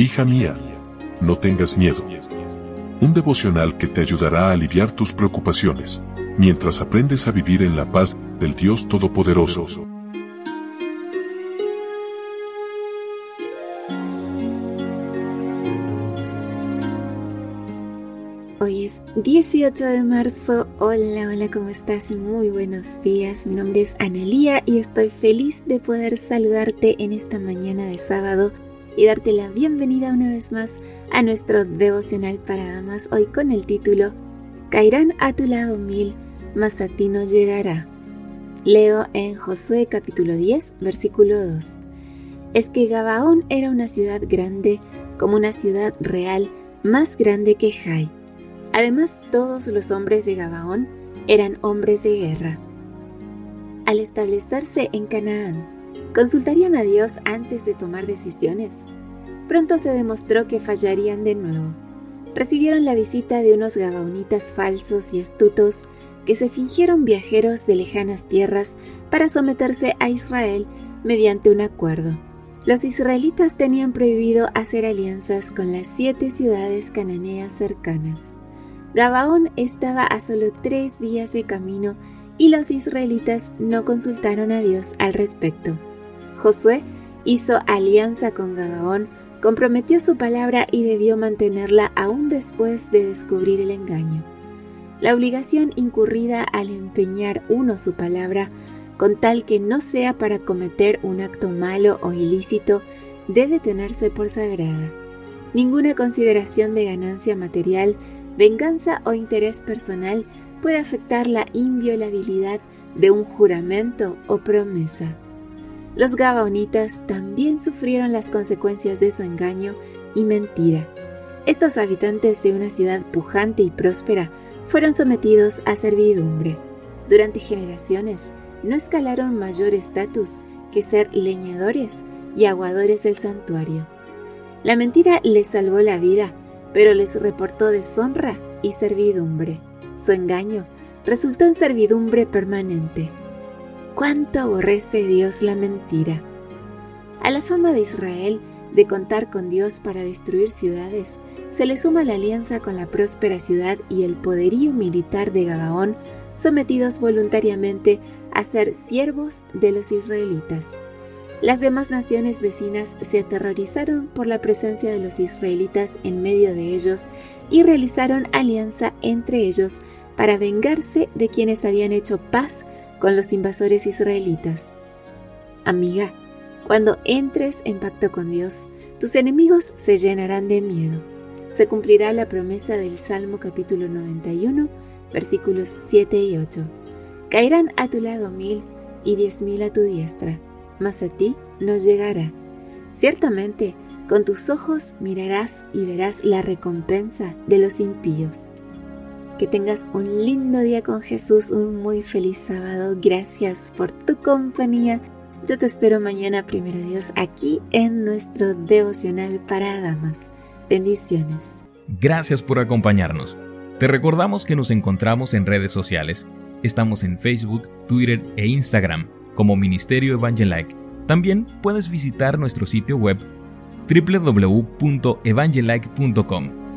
Hija mía, no tengas miedo. Un devocional que te ayudará a aliviar tus preocupaciones, mientras aprendes a vivir en la paz del Dios Todopoderoso. Hoy es 18 de marzo. Hola, hola, ¿cómo estás? Muy buenos días. Mi nombre es Analía y estoy feliz de poder saludarte en esta mañana de sábado y darte la bienvenida una vez más a nuestro devocional para damas, hoy con el título Caerán a tu lado mil, mas a ti no llegará. Leo en Josué capítulo 10, versículo 2. Es que Gabaón era una ciudad grande, como una ciudad real, más grande que Jai. Además, todos los hombres de Gabaón eran hombres de guerra. Al establecerse en Canaán, consultarían a Dios antes de tomar decisiones. Pronto se demostró que fallarían de nuevo. Recibieron la visita de unos gabaonitas falsos y astutos que se fingieron viajeros de lejanas tierras para someterse a Israel mediante un acuerdo. Los israelitas tenían prohibido hacer alianzas con las siete ciudades cananeas cercanas. Gabaón estaba a solo tres días de camino y los israelitas no consultaron a Dios al respecto. Josué hizo alianza con Gabaón, comprometió su palabra y debió mantenerla aún después de descubrir el engaño. La obligación incurrida al empeñar uno su palabra, con tal que no sea para cometer un acto malo o ilícito, debe tenerse por sagrada. Ninguna consideración de ganancia material, venganza o interés personal puede afectar la inviolabilidad de un juramento o promesa. Los gabaonitas también sufrieron las consecuencias de su engaño y mentira. Estos habitantes de una ciudad pujante y próspera fueron sometidos a servidumbre. Durante generaciones no escalaron mayor estatus que ser leñadores y aguadores del santuario. La mentira les salvó la vida, pero les reportó deshonra y servidumbre. Su engaño resultó en servidumbre permanente cuánto aborrece Dios la mentira. A la fama de Israel de contar con Dios para destruir ciudades, se le suma la alianza con la próspera ciudad y el poderío militar de Gabaón, sometidos voluntariamente a ser siervos de los israelitas. Las demás naciones vecinas se aterrorizaron por la presencia de los israelitas en medio de ellos y realizaron alianza entre ellos para vengarse de quienes habían hecho paz con los invasores israelitas. Amiga, cuando entres en pacto con Dios, tus enemigos se llenarán de miedo. Se cumplirá la promesa del Salmo capítulo 91, versículos 7 y 8. Caerán a tu lado mil y diez mil a tu diestra, mas a ti no llegará. Ciertamente, con tus ojos mirarás y verás la recompensa de los impíos. Que tengas un lindo día con Jesús, un muy feliz sábado. Gracias por tu compañía. Yo te espero mañana, primero Dios, aquí en nuestro devocional para damas. Bendiciones. Gracias por acompañarnos. Te recordamos que nos encontramos en redes sociales. Estamos en Facebook, Twitter e Instagram como Ministerio Evangelike. También puedes visitar nuestro sitio web www.evangelike.com